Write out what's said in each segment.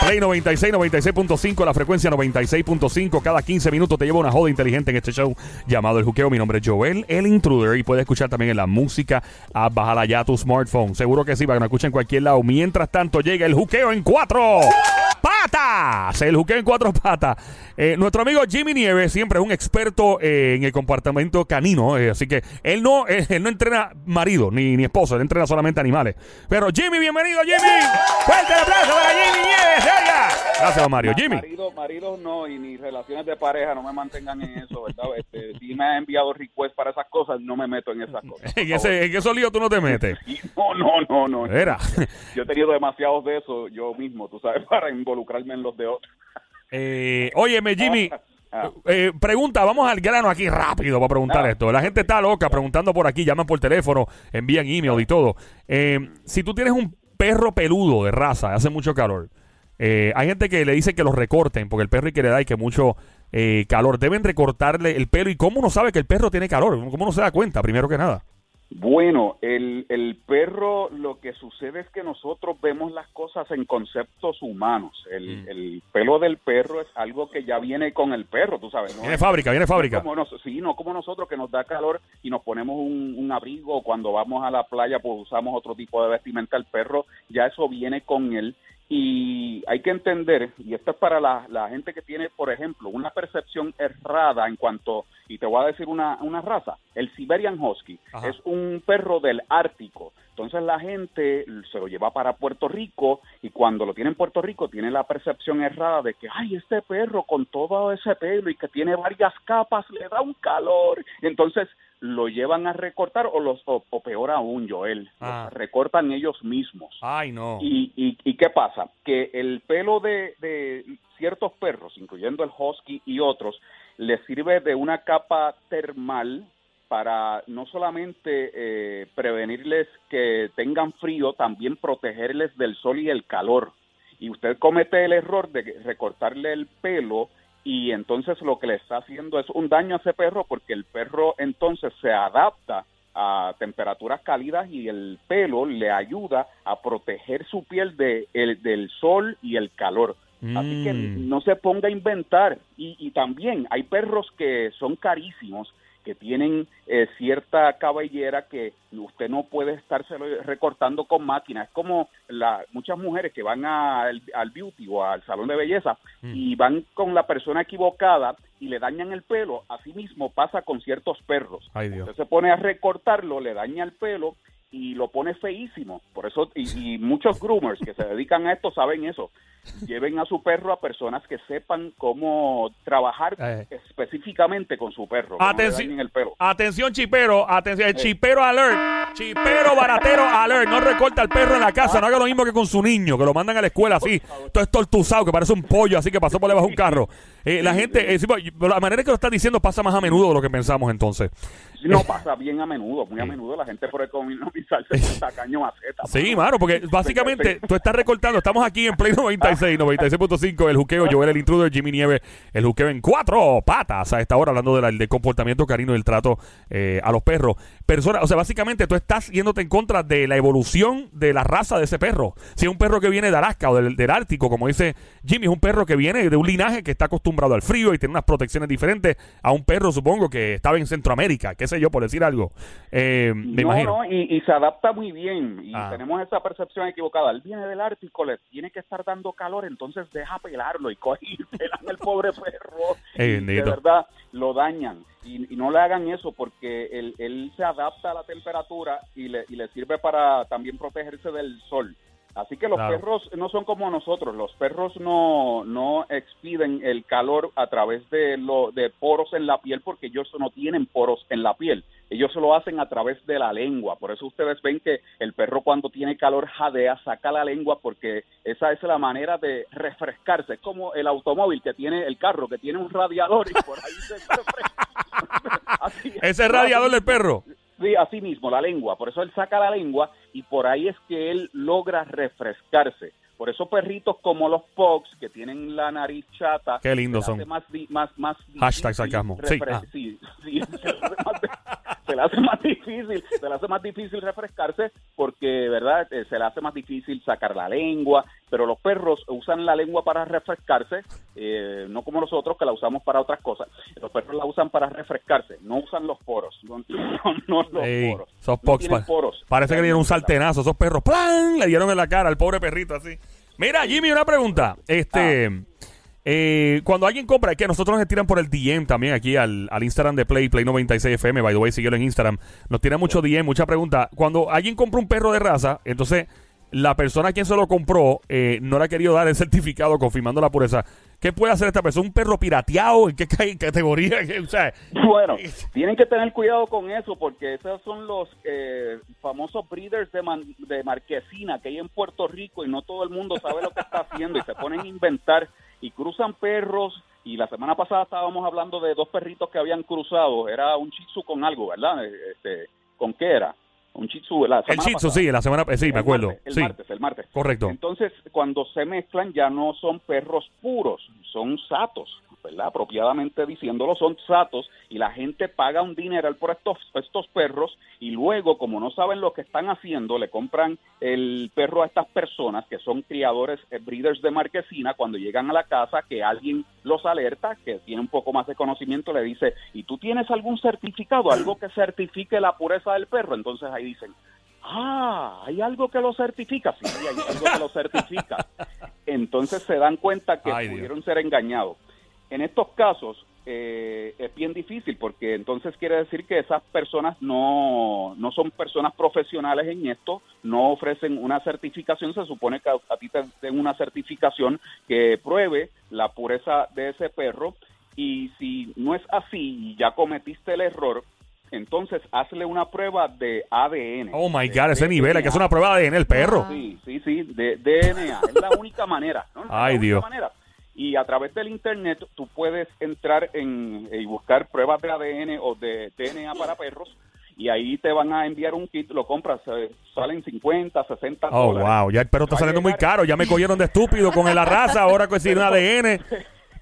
Play 96, 96.5, la frecuencia 96.5. Cada 15 minutos te lleva una joda inteligente en este show llamado El Juqueo. Mi nombre es Joel, el intruder. Y puedes escuchar también en la música. A bajar ya tu smartphone. Seguro que sí, para que me escuchen en cualquier lado. Mientras tanto, llega el Juqueo en cuatro patas. El Juqueo en cuatro patas. Eh, nuestro amigo Jimmy Nieves siempre es un experto eh, en el comportamiento canino. eh, así que él no, eh, él no entrena marido ni, ni esposo, él entrena solamente animales. Pero Jimmy, bienvenido, Jimmy. Fuerte el aplauso para Jimmy Nieves. oiga. Gracias, Mario. Jimmy. Marido, maridos no, y ni relaciones de pareja, no me mantengan en eso, ¿verdad? Este, si me ha enviado request para esas cosas, no me meto en esas cosas. En ese, en esos líos tú no te metes. No, no, no, no. Era. Yo he tenido demasiados de eso yo mismo, tú sabes, para involucrarme en los de otros. Eh, óyeme, Jimmy. Ah. eh, pregunta, vamos al grano aquí rápido para preguntar Ah. esto. La gente está loca preguntando por aquí, llaman por teléfono, envían email y todo. Eh, si tú tienes un perro peludo de raza, hace mucho calor. eh, hay gente que le dice que los recorten porque el perro hay que le da y que mucho eh, calor. Deben recortarle el pelo. ¿Y cómo uno sabe que el perro tiene calor? ¿Cómo uno se da cuenta? Primero que nada. Bueno, el, el perro, lo que sucede es que nosotros vemos las cosas en conceptos humanos. El, Mm. el pelo del perro es algo que ya viene con el perro, tú sabes, ¿no? Viene fábrica, viene fábrica. No como nos- sí, no como nosotros que nos da calor y nos ponemos un, un abrigo cuando vamos a la playa, pues usamos otro tipo de vestimenta. El perro ya eso viene con él y hay que entender, y esto es para la, la gente que tiene, por ejemplo, una percepción errada en cuanto, y te voy a decir una, una raza, el Siberian Husky Ajá. es un perro del Ártico. Entonces la gente se lo lleva para Puerto Rico y cuando lo tiene en Puerto Rico tiene la percepción errada de que, ay, este perro con todo ese pelo y que tiene varias capas le da un calor. Entonces lo llevan a recortar o, los, o, o peor aún, Joel, Ah. recortan ellos mismos. Ay, no. ¿Y, y, y qué pasa? Que el pelo de, de ciertos perros, incluyendo el husky y otros, les sirve de una capa termal para no solamente eh, prevenirles que tengan frío, también protegerles del sol y el calor. Y usted comete el error de recortarle el pelo y entonces lo que le está haciendo es un daño a ese perro porque el perro entonces se adapta a temperaturas cálidas y el pelo le ayuda a proteger su piel de, el, del sol y el calor. Así que Mm. no se ponga a inventar. Y, y también hay perros que son carísimos, que tienen eh, cierta cabellera que usted no puede estárselo recortando con máquina. Es como la, muchas mujeres que van a- al, al beauty o al salón de belleza y van con la persona equivocada y le dañan el pelo. Así mismo pasa con ciertos perros. Ay, Dios. Usted se pone a recortarlo, le daña el pelo y lo pone feísimo. Por eso, y, y muchos groomers que se dedican a esto saben eso. Lleven a su perro a personas que sepan cómo trabajar Eh. específicamente con su perro. Atención, el pelo. atención, chipero, atención, el chipero alert, chipero baratero alert, no recorta al perro en la casa, no haga lo mismo que con su niño, que lo mandan a la escuela así, todo es tortuzado, que parece un pollo, así que pasó por debajo de un carro. Eh, la gente, eh, sí, pues, la manera que lo estás diciendo pasa más a menudo de lo que pensamos entonces. No pasa bien a menudo, muy a menudo la gente por economizarse un tacaño maceta. Sí, mano, porque básicamente tú estás recortando. Estamos aquí en Play 96, 96.5. El juqueo, Joel, el intruder, Jimmy Nieves, el juqueo en cuatro patas a esta hora, hablando de la- del comportamiento carino y del trato eh, a los perros. Personas, o sea, básicamente tú estás yéndote en contra de la evolución de la raza de ese perro. Si es un perro que viene de Alaska o del, del Ártico, como dice Jimmy, es un perro que viene de un linaje que está acostumbrado al frío y tiene unas protecciones diferentes a un perro, supongo, que estaba en Centroamérica, qué sé yo, por decir algo. Eh, me no, imagino. no, y, y se adapta muy bien. Y Ah. tenemos esa percepción equivocada. Él viene del Ártico, le tiene que estar dando calor, entonces deja pelarlo y coge y pelan el pobre perro. Eh, Y de verdad, lo dañan. Y, y no le hagan eso porque él, él se adapta a la temperatura y le, y le sirve para también protegerse del sol. Así que los Claro. perros no son como nosotros, los perros no, no expiden el calor a través de, lo, de poros en la piel porque ellos no tienen poros en la piel, ellos se lo hacen a través de la lengua, por eso ustedes ven que el perro cuando tiene calor jadea, saca la lengua porque esa es la manera de refrescarse, es como el automóvil que tiene el carro, que tiene un radiador y por ahí se refresca. Así es. Ese radiador del perro. Sí, así mismo, la lengua. Por eso él saca la lengua y por ahí es que él logra refrescarse. Por eso perritos como los Pugs, que tienen la nariz chata, Qué lindos son. Más, di- más, más Hashtag sarcasmo. Sí, ah. sí, sí, más, se le hace más difícil, se le hace más difícil refrescarse porque, ¿verdad? Eh, se le hace más difícil sacar la lengua, pero los perros usan la lengua para refrescarse, eh, no como nosotros que la usamos para otras cosas. Los perros la usan para refrescarse, no usan los poros, no, no, no los poros. esos No tienen poros. Parece que le dieron un sartenazo. Esos perros, ¡plan! Le dieron en la cara al pobre perrito así. Mira, Jimmy, una pregunta. Este, Ah. Eh, cuando alguien compra, es que nosotros nos tiran por el DM también aquí al, al Instagram de Play, Play96FM, by the way, síguelo en Instagram. Nos tiran mucho DM, mucha pregunta. Cuando alguien compra un perro de raza, entonces la persona a quien se lo compró eh, no le ha querido dar el certificado confirmando la pureza. ¿Qué puede hacer esta persona? ¿Un perro pirateado? ¿En qué ca- categoría? ¿Qué- o sea, Bueno, tienen que tener cuidado con eso porque esos son los eh, famosos breeders de, man- de marquesina que hay en Puerto Rico y no todo el mundo sabe lo que está haciendo y se ponen a inventar y cruzan perros y la semana pasada estábamos hablando de dos perritos que habían cruzado, era un shih tzu con algo, ¿verdad? Este, ¿Con qué era? Un shih tzu. La el semana Tzu, pasada. sí, la semana sí, me El acuerdo. martes, el sí, martes, el martes. correcto. Entonces, cuando se mezclan ya no son perros puros, son satos, ¿verdad? Apropiadamente diciéndolo, son satos y la gente paga un dineral por estos, estos perros y luego, como no saben lo que están haciendo, le compran el perro a estas personas que son criadores, eh, breeders de marquesina, cuando llegan a la casa, que alguien los alerta, que tiene un poco más de conocimiento, le dice, ¿y tú tienes algún certificado, algo que certifique la pureza del perro? Entonces ahí dicen, Ah, hay algo que lo certifica. Sí, hay algo que lo certifica. Entonces se dan cuenta que Ay, Dios. pudieron ser engañados. En estos casos eh, es bien difícil porque entonces quiere decir que esas personas no, no son personas profesionales en esto, no ofrecen una certificación. Se supone que a, ti te den una certificación que pruebe la pureza de ese perro y si no es así y ya cometiste el error, entonces hazle una prueba de ADN. Oh my God, ese nivel, hay que hacer una prueba de ADN el perro. Sí, sí, sí, de DNA. Es la única manera. ¿no? Es la Ay, única Dios. manera. Y a través del Internet tú puedes entrar en, y buscar pruebas de ADN o de DNA para perros y ahí te van a enviar un kit, lo compras, eh, salen 50, 60 Oh, dólares. wow, ya el perro está saliendo muy caro. Ya me cogieron de estúpido con la raza, ahora con un ADN.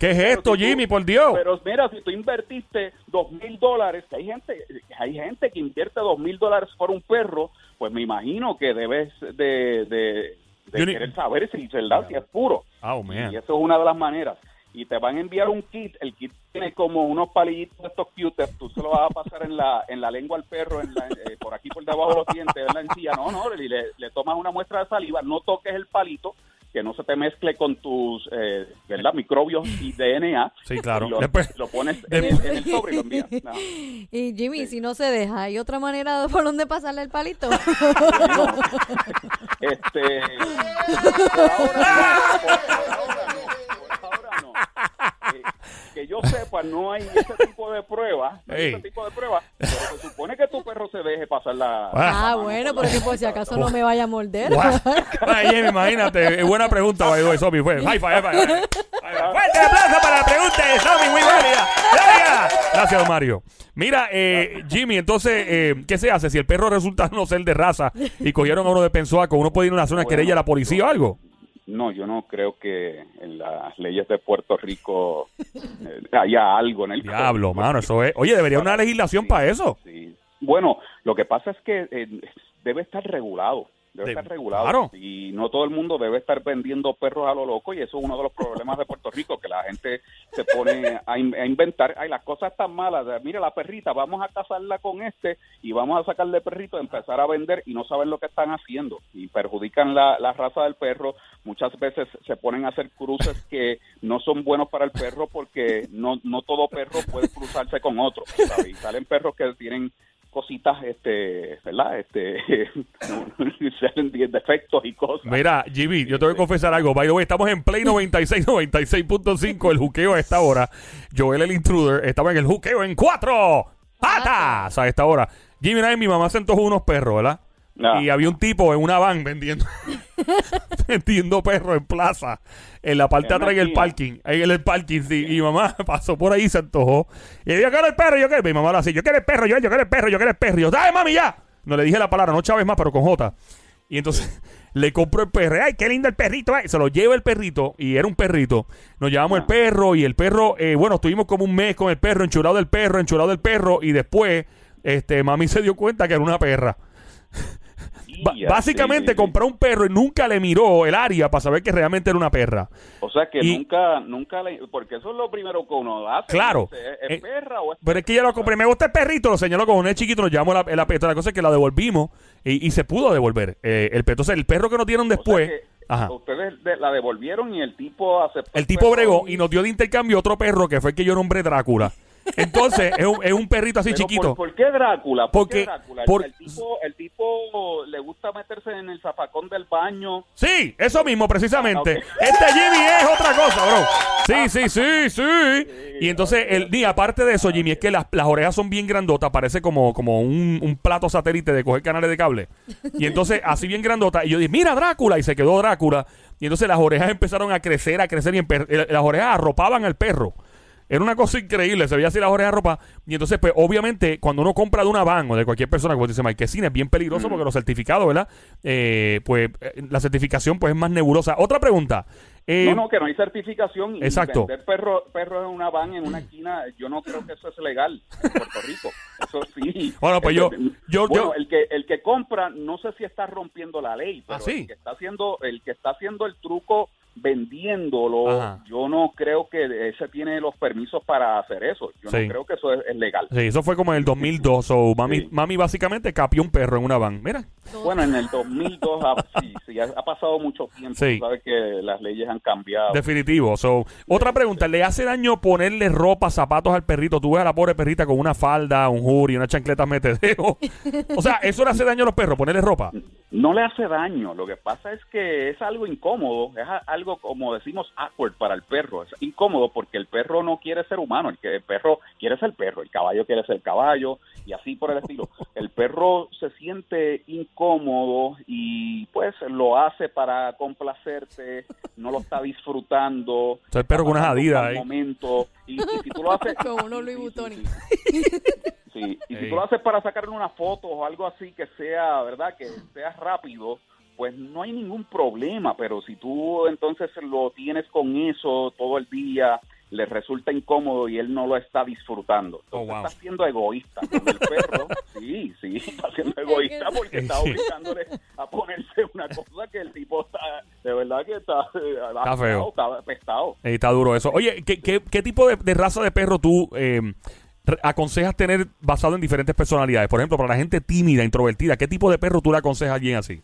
¿Qué es Pero esto, si tú- Jimmy? Por Dios. Pero mira, si tú invertiste dos mil dólares, que hay gente, hay gente que invierte dos mil dólares por un perro, pues me imagino que debes de, de, de ni- querer saber si, ¿verdad? si es puro. Oh, man. Y eso es una de las maneras. Y te van a enviar un kit, el kit tiene como unos palillitos de estos cuters, tú se lo vas a pasar en la, en la lengua al perro, en la- eh, por aquí por debajo de los dientes, en la encía, no, no, y le, le tomas una muestra de saliva, no toques el palito, que no se te mezcle con tus, eh, ¿verdad? Microbios y DNA. Sí, claro. Y Lo, Después- lo pones en el, en el sobre y lo envías. No. Y Jimmy, si no se deja, ¿hay otra manera por donde pasarle el palito? Este, por ahora no, por, por ahora no, por ahora no. Eh, que yo sepa, no hay ese tipo de pruebas, no hay Ey. ese tipo de pruebas, pero se supone que tu perro se deje pasar la... Ah. Bueno, porque por si acaso no me vaya a morder. Ay, imagínate. Buena pregunta, by the way, Somi. Fue. High five, high five, Fuerte aplauso para la pregunta de Somi, muy válida. Gracias. Gracias, don Mario. Mira, eh, Jimmy, entonces, eh, ¿qué se hace? Si el perro resulta no ser de raza y cogieron a uno de Pensuaco, ¿uno puede ir a una zona Bueno, querella a la policía o algo? No, yo no creo que en las leyes de Puerto Rico eh, haya algo en el Diablo, mano, eso es. Oye, debería una legislación Sí, para eso. sí. Bueno, lo que pasa es que eh, debe estar regulado. Debe De- estar regulado. claro. Y no todo el mundo debe estar vendiendo perros a lo loco. Y eso es uno de los problemas de Puerto Rico, que la gente se pone a, in- a inventar. Ay, las cosas están malas. Mira, la perrita, vamos a casarla con este y vamos a sacarle perrito, empezar a vender y no saben lo que están haciendo. Y perjudican la, la raza del perro. Muchas veces se ponen a hacer cruces que no son buenos para el perro porque no, no todo perro puede cruzarse con otro. ¿sabes? Y salen perros que tienen cositas, este, ¿verdad? Este, defectos y cosas. Mira, Jimmy, yo te voy a confesar algo. By the way, estamos en Play 96, 96.5, el juqueo a esta hora. Joel el intruder estaba en el juqueo en cuatro patas a esta hora. Jimmy, una vez mi mamá se antojó unos perros, ¿verdad? Ah. Y había un tipo en una van vendiendo vendiendo perros en plaza, en la parte de atrás en el parking. Ahí en el parking, sí. Y mi mamá pasó por ahí y se antojó. Y yo quiero el perro, yo quiero. Mi mamá lo así, yo quiero el perro, yo, yo quiero el perro, yo quiero el perro. Y yo, dale mami ya. No le dije la palabra, no chaves más, pero con J. Y entonces le compro el perro. ¡Ay, qué lindo el perrito! ay. Se lo lleva el perrito y era un perrito. Nos llevamos el perro y el perro, eh, bueno, estuvimos como un mes con el perro, enchulado del perro, enchulado del perro. Y después, este, mami se dio cuenta que era una perra. Básicamente sí, compró un perro y nunca le miró el área para saber que realmente era una perra. O sea que y- nunca, nunca le, porque eso es lo primero que uno hace. Claro. ¿Es, Eh, es perra o es Pero es que ya lo compré. Me gusta el perrito. Lo señaló con un chiquito. Nos llevamos la, la. La cosa es que la devolvimos y, y se pudo devolver. Eh, el. Entonces, el perro que nos dieron O sea después. que ajá. Ustedes de- la devolvieron y el tipo aceptó. El tipo bregó y nos dio de intercambio otro perro que fue el que yo nombré Drácula. Entonces, es un, es un perrito así Pero chiquito. ¿por, por qué Drácula? ¿Por Porque- qué Drácula? El- por- el, tipo, el tipo le gusta meterse en el zafacón del baño. Sí, eso mismo, precisamente. Ah. Este Jimmy es otra cosa, bro. Sí, sí, sí, sí. Y entonces, el, ni aparte de eso, Jimmy, es que las, las orejas son bien grandotas, parece como, como un, un plato satélite de coger canales de cable. Y entonces, así bien grandota. Y yo dije, mira Drácula, y se quedó Drácula. Y entonces las orejas empezaron a crecer, a crecer, y eh, las orejas arropaban al perro. Era una cosa increíble, se veía así las orejas ropa. Y entonces, pues, obviamente, cuando uno compra de una van o de cualquier persona, como dice Mike, es bien peligroso porque los certificados, ¿verdad? Eh, pues, eh, la certificación, pues, es más nebulosa. Otra pregunta. Eh, no, no, que no hay certificación. Y exacto. Vender perro- perros en una van, en una esquina, yo no creo que eso es legal en Puerto Rico. Eso sí. Bueno, pues yo- yo- bueno, yo- el que el que compra, no sé si está rompiendo la ley, pero Ah, sí. el que está haciendo el que está haciendo el truco vendiéndolo, Ajá. yo no creo que ese tiene los permisos para hacer eso. Yo Sí. no creo que eso es, es legal. Sí, eso fue como en el 2002. So, mami, Sí. mami básicamente capió un perro en una van. Mira. Bueno, en el 2002 ha, sí, sí, ha, ha pasado mucho tiempo. Sí. Tú sabes que las leyes han cambiado. Definitivo. So, otra pregunta. ¿Le hace daño ponerle ropa, zapatos al perrito? Tú ves a la pobre perrita con una falda, un jury, una chancleta metedeo. O sea, ¿eso le hace daño a los perros? ¿Ponerle ropa? No le hace daño, lo que pasa es que es algo incómodo, es algo como decimos awkward para el perro, es incómodo porque el perro no quiere ser humano, el, que, el perro quiere ser perro, el caballo quiere ser caballo y así por el estilo. El perro se siente incómodo y pues lo hace para complacerte, no lo está disfrutando. sea, el perro con unas un Adidas momento y, y si tú lo haces Con unos sí, Louis sí, Vuitton. Sí, y si tú lo haces para sacarle una foto o algo así que sea, ¿verdad? Que sea rápido, pues no hay ningún problema, pero si tú entonces lo tienes con eso todo el día, le resulta incómodo y él no lo está disfrutando. Oh, Entonces wow. está siendo egoísta con el perro. Sí, sí, está siendo egoísta porque está obligándole a ponerse una cosa que el tipo está, de verdad que está, eh, Está feo. Está apestado. Está duro eso. Oye, ¿qué, qué, qué tipo de, de raza de perro tú eh, aconsejas tener basado en diferentes personalidades? Por ejemplo, para la gente tímida, introvertida, ¿qué tipo de perro tú le aconsejas a alguien así?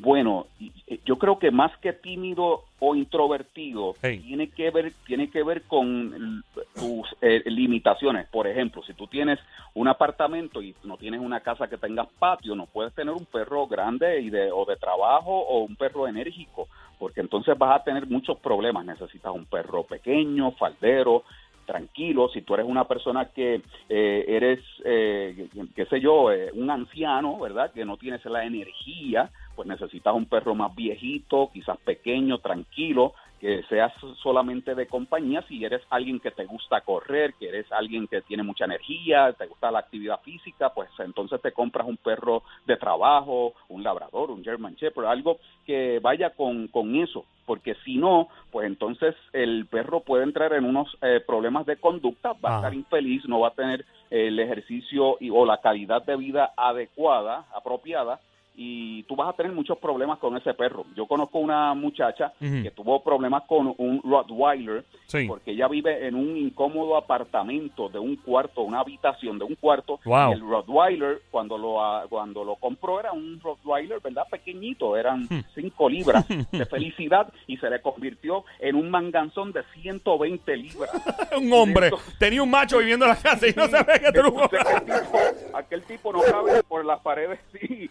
Bueno, y yo creo que más que tímido o introvertido Hey. tiene que ver tiene que ver con tus eh, limitaciones. Por ejemplo, si tú tienes un apartamento y no tienes una casa que tengas patio, no puedes tener un perro grande y de o de trabajo o un perro enérgico, porque entonces vas a tener muchos problemas. Necesitas un perro pequeño, faldero, tranquilo, si tú eres una persona que eh, eres, eh, qué sé yo, eh, un anciano, ¿verdad? Que no tienes la energía, pues necesitas un perro más viejito, quizás pequeño, tranquilo, que seas solamente de compañía si eres alguien que te gusta correr, que eres alguien que tiene mucha energía, te gusta la actividad física, pues entonces te compras un perro de trabajo, un labrador, un German Shepherd, algo que vaya con, con eso, porque si no, pues entonces el perro puede entrar en unos eh, problemas de conducta, va a estar infeliz, no va a tener el ejercicio y, o la calidad de vida adecuada, apropiada, y tú vas a tener muchos problemas con ese perro. Yo conozco una muchacha que tuvo problemas con un Rottweiler Sí. porque ella vive en un incómodo apartamento de un cuarto, una habitación de un cuarto. Wow. El Rottweiler, cuando lo, ah, cuando lo compró, era un Rottweiler, ¿verdad? Pequeñito, eran Hmm. 5 libras de felicidad y se le convirtió en un manganzón de 120 libras. un hombre. Tenía un macho viviendo en la casa y no sabía que hombre. aquel, tipo, aquel tipo no cabe por las paredes sí,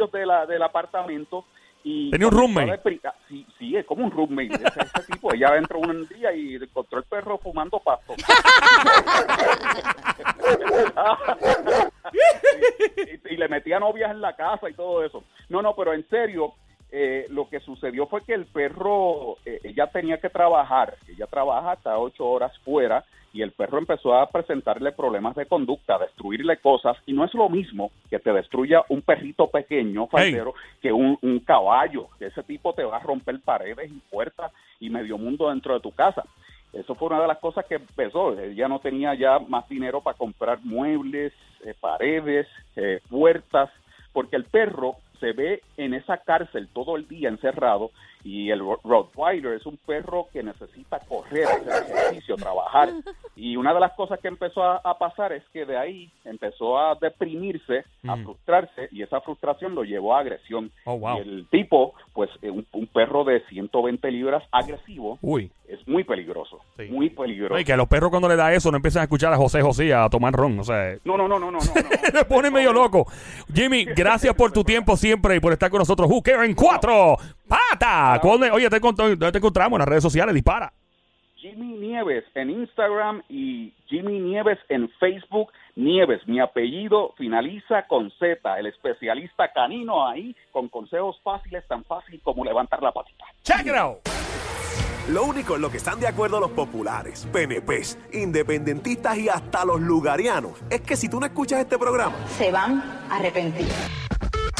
pasillos de la, del apartamento. Y Tenía un roommate. Sí, sí, es como un roommate. Ese, ese tipo, ella entró un día y encontró el perro fumando pasto. y, y le metía novias en la casa y todo eso. No, no, pero en serio, eh, lo que sucedió fue que el perro, eh, ella tenía que trabajar, ella trabaja hasta ocho horas fuera y el perro empezó a presentarle problemas de conducta, a destruirle cosas y no es lo mismo que te destruya un perrito pequeño, falsero, que un, un caballo, que ese tipo te va a romper paredes y puertas y medio mundo dentro de tu casa. Eso fue una de las cosas que empezó. Ella no tenía ya más dinero para comprar muebles, eh, paredes, eh, puertas, porque el perro se ve en esa cárcel todo el día encerrado y el Ro- Rottweiler es un perro que necesita correr, hacer ejercicio, trabajar. Y una de las cosas que empezó a, a pasar es que de ahí empezó a deprimirse, a Mm. frustrarse y esa frustración lo llevó a agresión. Oh, wow. Y el tipo, pues eh, un, un perro de 120 libras agresivo, Uy. es muy peligroso, Sí. muy peligroso. Y que a los perros cuando le da eso no empiezan a escuchar a José José a tomar ron. O sea, No, no, no, no, no, no. no. le pone medio loco. Jimmy, gracias por tu tiempo siempre y por estar con nosotros. Who Care en cuatro pata. ¿Dónde- Oye, te, encont- ¿dónde te encontramos en las redes sociales? Dispara. Jimmy Nieves en Instagram y Jimmy Nieves en Facebook. Nieves, mi apellido finaliza con Z, el especialista canino ahí con consejos fáciles, tan fácil como levantar la patita. Check it out. Lo único en lo que están de acuerdo los populares, PNPs, independentistas y hasta los lugarianos es que si tú no escuchas este programa, se van a arrepentir.